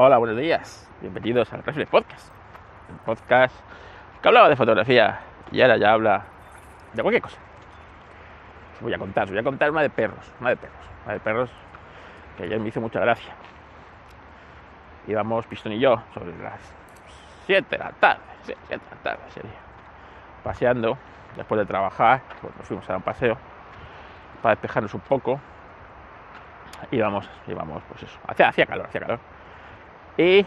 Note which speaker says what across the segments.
Speaker 1: Hola, buenos días. Bienvenidos al Reflex Podcast. El podcast que hablaba de fotografía y ahora ya habla de cualquier cosa. Os voy a contar, os voy a contar una de perros, una de perros, una de perros que ayer me hizo mucha gracia. Íbamos Pistón y yo sobre las 7 de la tarde, 7 de la tarde sería, paseando después de trabajar, pues nos fuimos a dar un paseo para despejarnos un poco. Íbamos, íbamos, pues eso, hacía, hacía calor, hacía calor. Y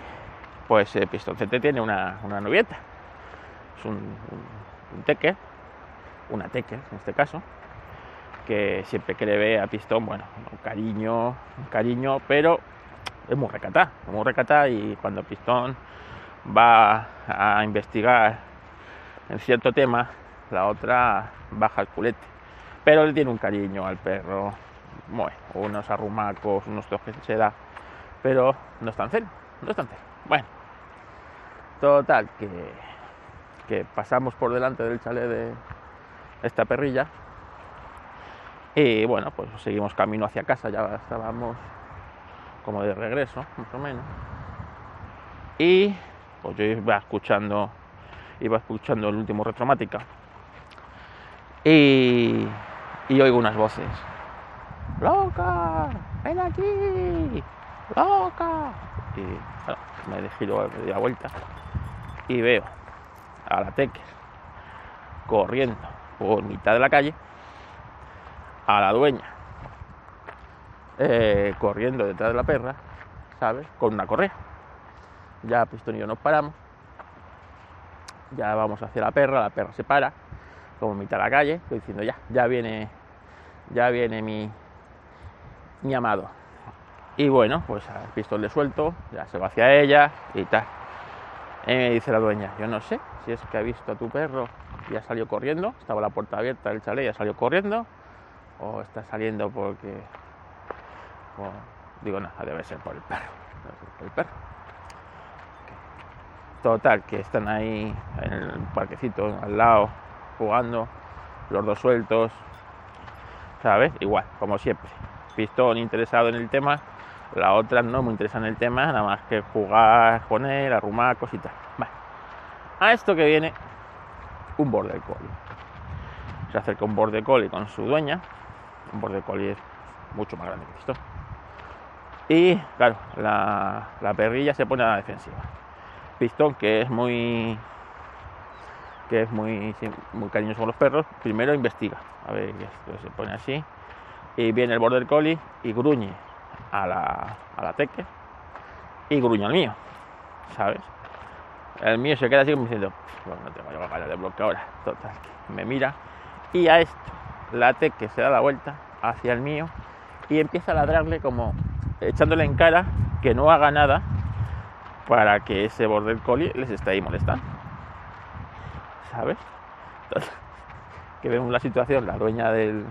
Speaker 1: pues el pistoncete tiene una, una novieta. Es un, teque, una teque en este caso, que siempre que le ve a Pistón, bueno, un cariño, un cariño, pero es muy recatá, es muy recatá y cuando Pistón va a investigar en cierto tema, la otra baja el culete. Pero él tiene un cariño al perro, bueno, unos arrumacos, unos toques se da, pero no es tan tan cero. Bueno, total, que, que pasamos por delante del chalet de esta perrilla y bueno, pues seguimos camino hacia casa, ya estábamos como de regreso, más o menos. Y pues yo iba escuchando, iba escuchando el último retromática y, y oigo unas voces. ¡Loca! ¡Ven aquí! ¡Loca! Y bueno, me giro de la vuelta y veo a la Tecker corriendo por mitad de la calle a la dueña eh, corriendo detrás de la perra, ¿sabes? Con una correa. Ya Pistón y yo nos paramos. Ya vamos hacia la perra, la perra se para, como mitad de la calle, estoy diciendo ya, ya viene, ya viene mi, mi amado. Y bueno, pues al pistón le suelto, ya se va hacia ella y tal. Y me dice la dueña, yo no sé si es que ha visto a tu perro y ha salido corriendo, estaba la puerta abierta del chalet y ha salido corriendo, o está saliendo porque o, digo nada, no, debe ser por el perro. Total, que están ahí en el parquecito al lado, jugando, los dos sueltos, ¿sabes? Igual, como siempre. Pistón interesado en el tema, la otra no muy interesada en el tema, nada más que jugar con él, arrumar cositas. Vale. A esto que viene un border collie. Se acerca un border collie con su dueña. Un border collie es mucho más grande que Pistón. Y claro, la, la perrilla se pone a la defensiva. Pistón, que es muy que es muy, muy cariñoso con los perros, primero investiga. A ver, esto se pone así. Y viene el border collie y gruñe a la, a la teque y gruñe al mío, ¿sabes? El mío se queda así como diciendo, bueno, no tengo yo ganas de bloquear ahora. Total, me mira y a esto la teque se da la vuelta hacia el mío y empieza a ladrarle como echándole en cara que no haga nada para que ese border collie les esté ahí molestando. ¿Sabes? Entonces, que vemos la situación, la dueña del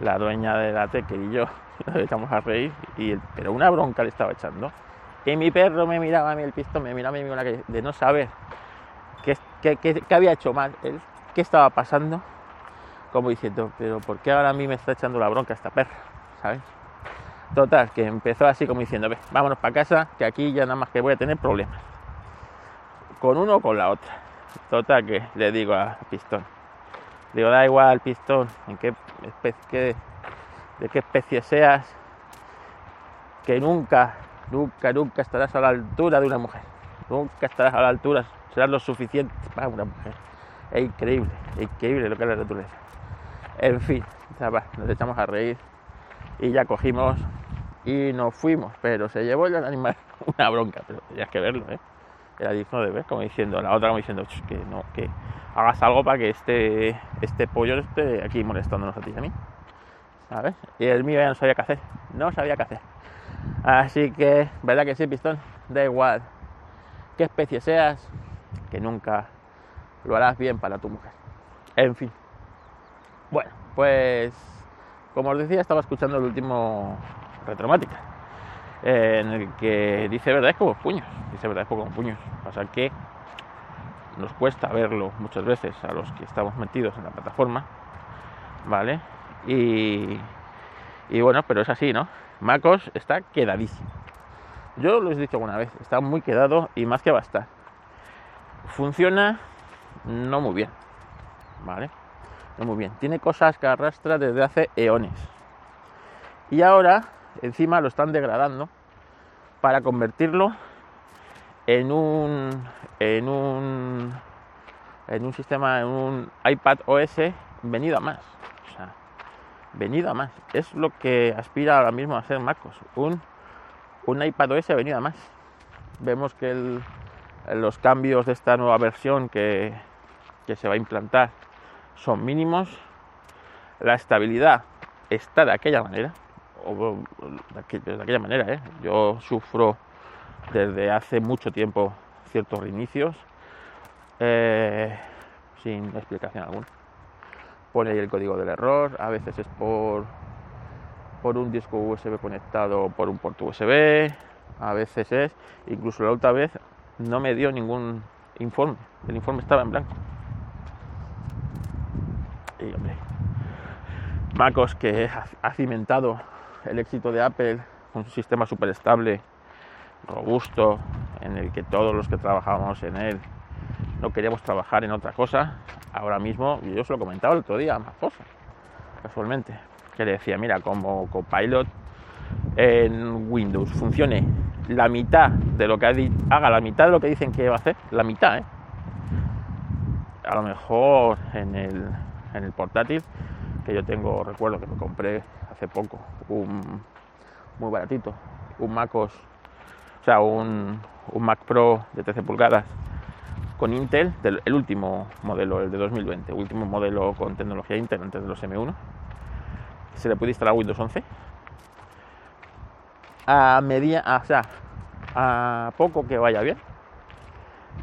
Speaker 1: la dueña de la teque y yo nos echamos a reír, y el, pero una bronca le estaba echando. Y mi perro me miraba a mí el pistón, me miraba a mí de no saber qué, qué, qué, qué había hecho mal él, qué estaba pasando, como diciendo, pero ¿por qué ahora a mí me está echando la bronca esta perra? ¿Sabes? Total, que empezó así como diciendo, ve, vámonos para casa, que aquí ya nada más que voy a tener problemas. Con uno o con la otra. Total, que le digo a Pistón. Digo, da igual, Pistón, en qué especie, de qué especie seas, que nunca, nunca, nunca estarás a la altura de una mujer. Nunca estarás a la altura, serás lo suficiente para una mujer. Es increíble, es increíble lo que es la naturaleza. En fin, nos echamos a reír y ya cogimos y nos fuimos, pero se llevó el animal una bronca, pero tenías que verlo, ¿eh? Era digno de ver, como diciendo, la otra como diciendo que no, que hagas algo para que este, este pollo esté aquí molestándonos a ti y a mí. ¿Sabes? Y el mío ya no sabía qué hacer, no sabía qué hacer. Así que, ¿verdad que sí, pistón? Da igual qué especie seas, que nunca lo harás bien para tu mujer. En fin. Bueno, pues como os decía, estaba escuchando el último retromática, eh, en el que dice verdades como puños, dice verdades como puños. Pasa que nos cuesta verlo muchas veces a los que estamos metidos en la plataforma, ¿vale? Y, y bueno, pero es así, ¿no? Macos está quedadísimo. yo lo he dicho alguna vez, está muy quedado y más que va a estar. Funciona no muy bien, ¿vale? No muy bien. Tiene cosas que arrastra desde hace eones. Y ahora, encima lo están degradando para convertirlo en un en un en un sistema, en un iPad OS venido a más. Venido a más. Es lo que aspira ahora mismo a ser MacOS. Un, un iPad OS venido a más. Vemos que los cambios de esta nueva versión que, que se va a implantar son mínimos. La estabilidad está de aquella manera. De aquella manera, ¿eh? Yo sufro desde hace mucho tiempo ciertos reinicios eh, sin explicación alguna. Pone ahí el código del error, a veces es por, por un disco USB conectado por un puerto USB, a veces es, incluso la otra vez no me dio ningún informe, el informe estaba en blanco. Y hombre, MacOS que ha cimentado el éxito de Apple su sistema súper estable, robusto, en el que todos los que trabajamos en él no queríamos trabajar en otra cosa. Ahora mismo, yo os lo comentaba el otro día, más cosas, casualmente, que le decía, mira, como Copilot en Windows funcione la mitad de lo que haga la mitad de lo que dicen que va a hacer, la mitad, ¿eh? a lo mejor en el, en el portátil que yo tengo, recuerdo que me compré hace poco, un muy baratito, un MacOS, o sea, un, un Mac Pro de 13 pulgadas con Intel, el último modelo, el de 2020, último modelo con tecnología Intel antes de los M1. Se le puede instalar Windows 11. A media, o sea, a poco que vaya bien,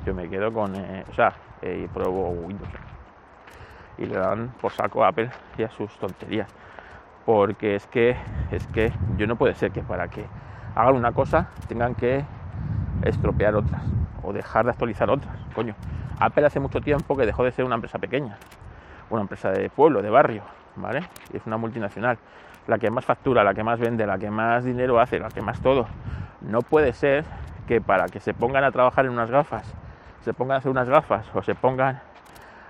Speaker 1: yo me quedo con, eh, o sea, eh, y pruebo Windows. Y le dan por saco a Apple y a sus tonterías. Porque es que, es que yo no puede ser que para que hagan una cosa tengan que estropear otras o dejar de actualizar otras. Coño, Apple hace mucho tiempo que dejó de ser una empresa pequeña, una empresa de pueblo, de barrio, ¿vale? Es una multinacional, la que más factura, la que más vende, la que más dinero hace, la que más todo. No puede ser que para que se pongan a trabajar en unas gafas, se pongan a hacer unas gafas o se pongan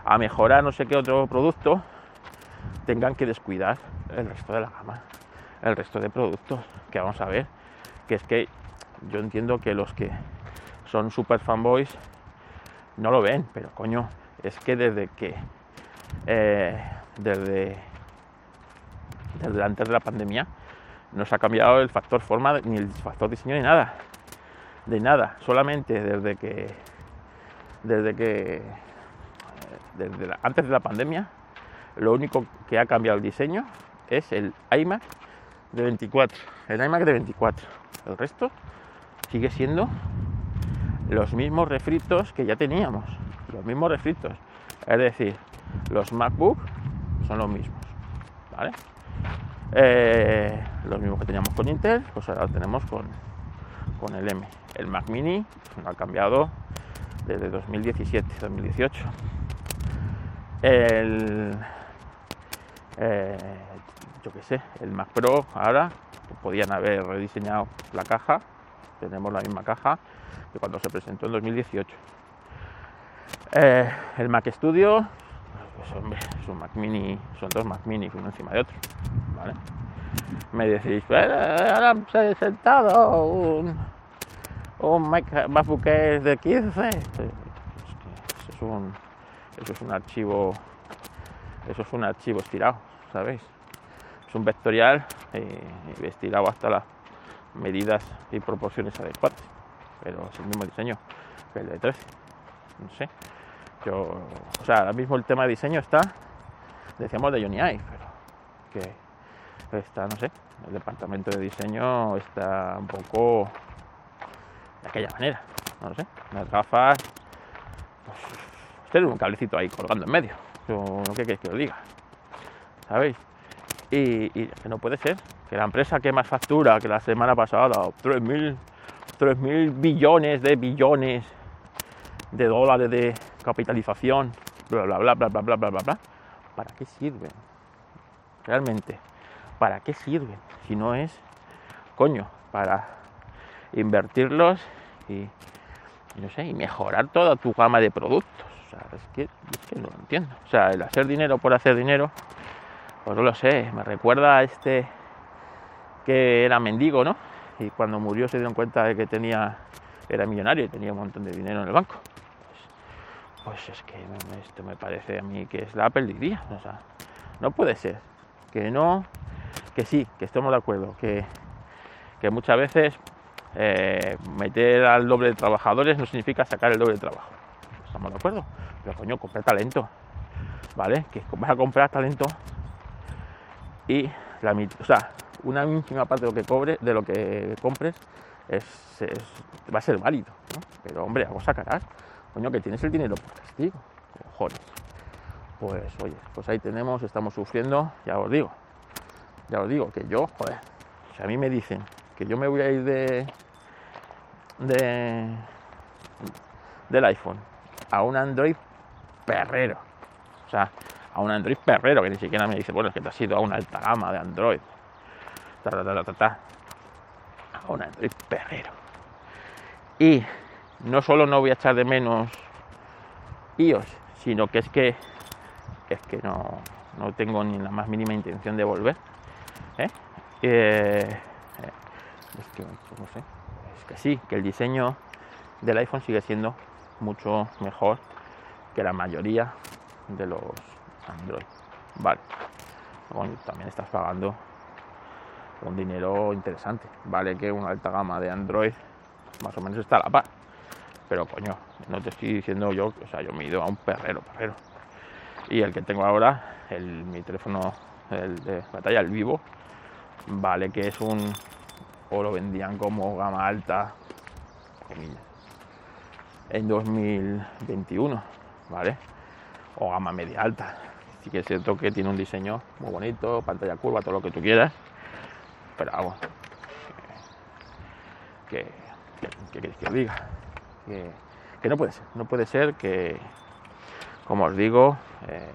Speaker 1: a mejorar no sé qué otro producto, tengan que descuidar el resto de la gama, el resto de productos que vamos a ver, que es que yo entiendo que los que son super fanboys no lo ven, pero coño, es que desde que eh, desde, desde antes de la pandemia no se ha cambiado el factor forma ni el factor diseño ni nada de nada solamente desde que desde que antes de la pandemia lo único que ha cambiado el diseño es el iMac de 24 el iMac de 24 el resto sigue siendo los mismos refritos que ya teníamos, los mismos refritos. Es decir, los MacBook son los mismos. Eh, los mismos que teníamos con Intel, pues ahora tenemos con, con el M. El Mac Mini no ha cambiado desde 2017, 2018. El, eh, yo qué sé, el Mac Pro ahora podían haber rediseñado la caja, tenemos la misma caja, cuando se presentó en 2018. Eh, el Mac Studio, pues, es Mac Mini, son dos Mac Mini uno encima de otro. Me decís, ahora se ha sentado un, un Mac, MacBook de 15. eso, es un, eso es un archivo, eso es un archivo estirado, ¿sabéis? Es un vectorial eh, estirado hasta las medidas y proporciones adecuadas pero es el mismo diseño que el de 13. No sé. Yo, o sea, ahora mismo el tema de diseño está, decíamos de Johnny Ive, pero que está, no sé, el departamento de diseño está un poco de aquella manera, no sé, las gafas, un cablecito ahí colgando en medio, no qué queréis que lo diga, ¿sabéis? Y, y no puede ser que la empresa que más factura que la semana pasada, 3.000 3 mil billones de billones de dólares de capitalización, bla, bla, bla, bla, bla, bla, bla, bla, ¿Para qué sirven? Realmente, ¿para qué sirven? Si no es, coño, para invertirlos y, no sé, y mejorar toda tu gama de productos. Es que, no lo entiendo. O sea, el hacer dinero por hacer dinero, pues no lo sé, me recuerda a este que era mendigo, ¿no? Y cuando murió se dieron cuenta de que tenía, era millonario y tenía un montón de dinero en el banco. Pues, pues es que esto me parece a mí que es la día. O sea, no puede ser. Que no, que sí, que estemos de acuerdo, que, que muchas veces eh, meter al doble de trabajadores no significa sacar el doble de trabajo. ¿Estamos de acuerdo? Pero coño, comprar talento. ¿Vale? Que vas a comprar talento y la o sea, una mínima parte de lo que cobre, de lo que compres, es, va a ser válido. Pero hombre, algo sacarás. Coño, que tienes el dinero por castigo. Cojones. Pues oye, pues ahí tenemos, estamos sufriendo, ya os digo. Ya os digo que yo, joder, si a mí me dicen que yo me voy a ir de, de del iPhone a un Android perrero. O sea, a un Android perrero, que ni siquiera me dice, bueno, es que te has ido a una alta gama de Android. Ta, ta, ta, a un Android perrero. Y no solo no voy a echar de menos iOS, sino que es que es que no, no tengo ni la más mínima intención de volver. ¿eh? Eh, es que no sé, es que sí, que el diseño del iPhone sigue siendo mucho mejor que la mayoría de los Android. Vale. también estás pagando un dinero interesante. Vale que una alta gama de Android más o menos está a la par. Pero coño, no te estoy diciendo yo, o sea, yo me he ido a un perrero, perrero. Y el que tengo ahora, mi teléfono el de batalla, el vivo, vale que es un, o lo vendían como gama alta, en 2021, ¿vale? O gama media alta. Sí que es cierto que tiene un diseño muy bonito, pantalla curva, todo lo que tú quieras, pero vamos, que, que, que, que diga, que, no puede ser, no puede ser que, como os digo, eh,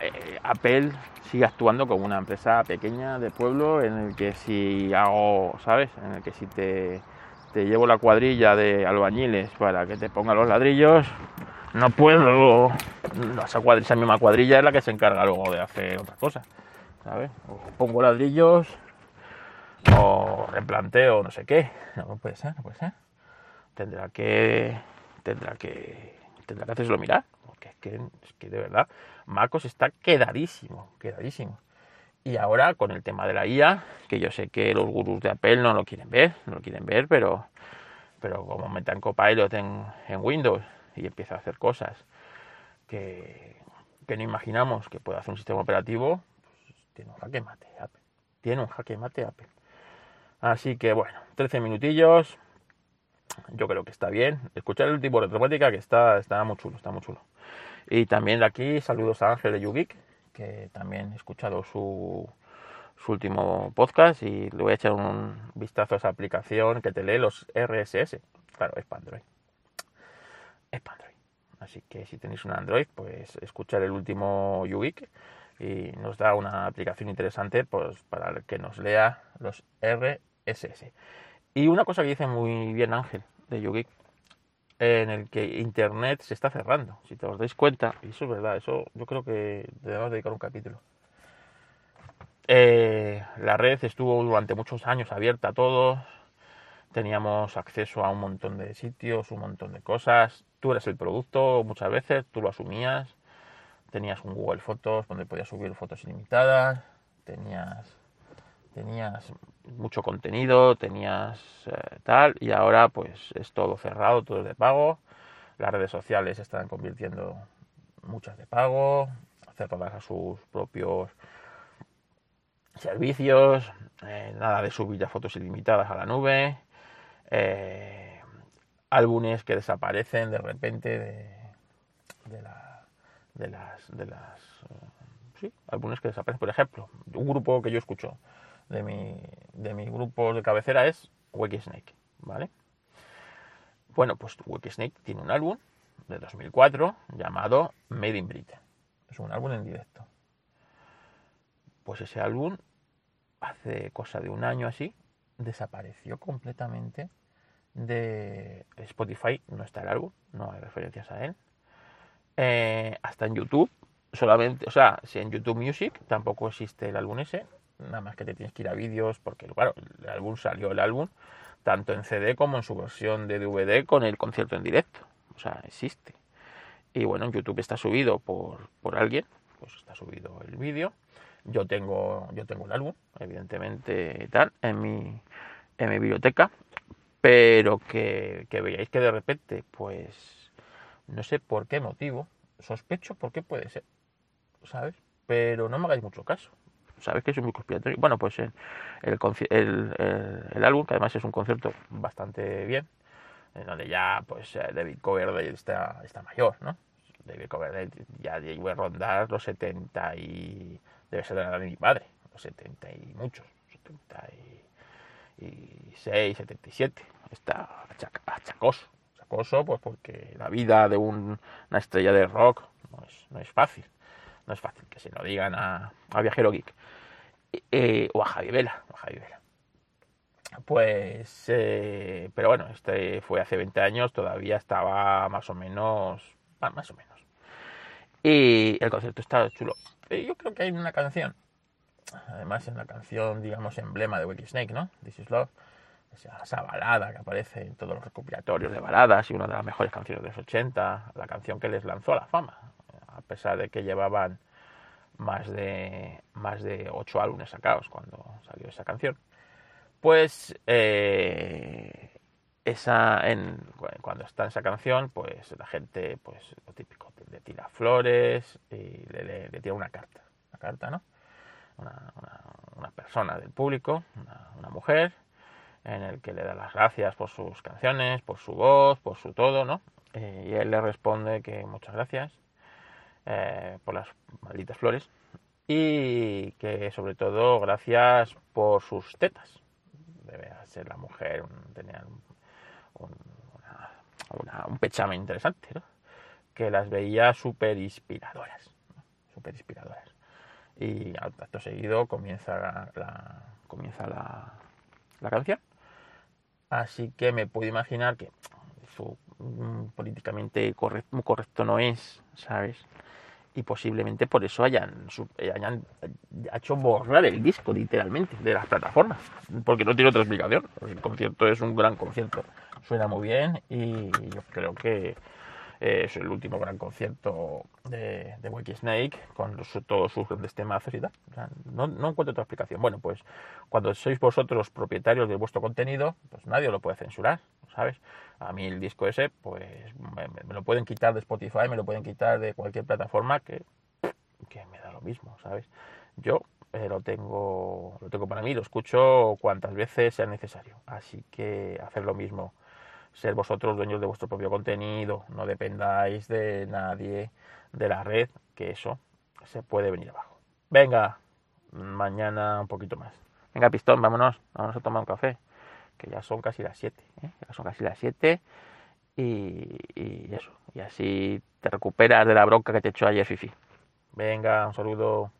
Speaker 1: eh, Apple sigue actuando como una empresa pequeña de pueblo en el que si hago, ¿sabes? En el que si te, te llevo la cuadrilla de albañiles para que te ponga los ladrillos, no puedo. Esa, cuadrilla, esa misma cuadrilla es la que se encarga luego de hacer otras cosas, ¿sabes? O pongo ladrillos o replanteo no sé qué. No, puede ser, no puede ser. Tendrá que tendrá que tendrá que hacerlo mirar, porque es que, es que de verdad Marcos está quedadísimo, quedadísimo. Y ahora con el tema de la IA, que yo sé que los gurús de Apple no lo quieren ver, no lo quieren ver, pero, pero como metan Copilot en, en Windows y empieza a hacer cosas que, que no imaginamos que pueda hacer un sistema operativo, pues tiene un jaque mate Apple. Tiene un jaque mate Apple. Así que bueno, 13 minutillos. Yo creo que está bien. Escuchar el último retromática que está, está muy chulo, está muy chulo. Y también de aquí saludos a Ángel de Yubik, que también he escuchado su, su último podcast y le voy a echar un vistazo a esa aplicación que te lee los RSS. Claro, es para Android. Es para Android. Así que si tenéis un Android, pues escuchar el último Yubik y nos da una aplicación interesante pues, para que nos lea los RSS. Y una cosa que dice muy bien Ángel de Yubik en el que Internet se está cerrando. Si te os dais cuenta, y eso es verdad, eso yo creo que debemos dedicar un capítulo. Eh, la red estuvo durante muchos años abierta a todos, teníamos acceso a un montón de sitios, un montón de cosas. Tú eres el producto muchas veces, tú lo asumías. Tenías un Google Fotos donde podías subir fotos ilimitadas, tenías tenías mucho contenido, tenías eh, tal, y ahora pues es todo cerrado, todo es de pago. Las redes sociales se están convirtiendo muchas de pago, cerradas a sus propios servicios, eh, nada de subir ya fotos ilimitadas a la nube, eh, álbumes que desaparecen de repente de, de, de las, de las sí, álbumes que desaparecen. Por ejemplo, un grupo que yo escucho, de mi, de mi grupo de cabecera es Snake, ¿vale? Bueno, pues Snake tiene un álbum de 2004 llamado Made in Britain. Es un álbum en directo. Pues ese álbum, hace cosa de un año así, desapareció completamente de Spotify, no está el álbum, no hay referencias a él. Eh, hasta en YouTube, solamente, o sea, si en YouTube Music tampoco existe el álbum ese, nada más que te tienes que ir a vídeos, porque claro, el álbum salió el álbum, tanto en CD como en su versión de DVD con el concierto en directo, o sea, existe. Y bueno, en YouTube está subido por, por alguien, pues está subido el vídeo. Yo tengo, yo tengo el álbum, evidentemente, tal, en mi, en mi biblioteca, pero que, que veáis que de repente, pues, no sé por qué motivo, sospecho por qué puede ser, ¿sabes? Pero no me hagáis mucho caso, ¿sabes que es muy conspiratorio? Bueno, pues el, el, el, álbum, que además es un concierto bastante bien, en donde ya, pues, eh, David Coverdale está, está mayor, ¿no? David Coverdale ya llegó a rondar los 70 y... debe ser la edad de mi padre, los 70 y muchos, 70 y 76, 77 está achacoso. Achacoso, pues porque la vida de una estrella de rock no es, fácil. No es fácil que se lo digan a, Viajero Geek. Eh, o a Javi Vela. Pues, eh, pero bueno, este fue hace 20 años, todavía estaba más o menos, más o menos. Y el concierto está chulo. Yo creo que hay una canción, además es una canción, digamos, emblema de Wiki Snake, ¿no? This is Love esa, balada que aparece en todos los recopilatorios de baladas y una de las mejores canciones de los 80, la canción que les lanzó a la fama, a pesar de que llevaban más de más de ocho álbumes sacados cuando salió esa canción. Pues eh, esa cuando está esa canción, pues la gente, pues lo típico, le tira flores y le, le, tira una carta, una carta, ¿no? Una, una, persona del público, una mujer, en el que le da las gracias por sus canciones, por su voz, por su todo, ¿no? Eh, y él le responde que muchas gracias eh, por las malditas flores y que sobre todo gracias por sus tetas. Debe ser la mujer, tenía un, un pechame interesante, ¿no? Que las veía súper inspiradoras, súper inspiradoras. Y al acto seguido comienza la, comienza la, la canción Así que me puedo imaginar que eso mm, políticamente correcto, correcto no es, ¿sabes? Y posiblemente por eso hayan, hayan hecho borrar el disco literalmente de las plataformas, porque no tiene otra explicación. El concierto es un gran concierto, suena muy bien y yo creo que es el último gran concierto de, de Snake con todos sus grandes temazos y tal. no, encuentro otra explicación. Bueno, pues cuando sois vosotros propietarios de vuestro contenido, pues nadie lo puede censurar, ¿sabes? A mí el disco ese, pues me, lo pueden quitar de Spotify, me lo pueden quitar de cualquier plataforma que, que me da lo mismo, ¿sabes? Yo eh, lo tengo lo tengo para mí, lo escucho cuantas veces sea necesario. Así que hacer lo mismo ser vosotros dueños de vuestro propio contenido, no dependáis de nadie de la red, que eso se puede venir abajo. Venga, mañana un poquito más. Venga, pistón, vámonos, vámonos a tomar un café, que ya son casi las 7, ¿eh? ya son casi las 7 y, y eso, y así te recuperas de la bronca que te echó ayer Fifi. Venga, un saludo.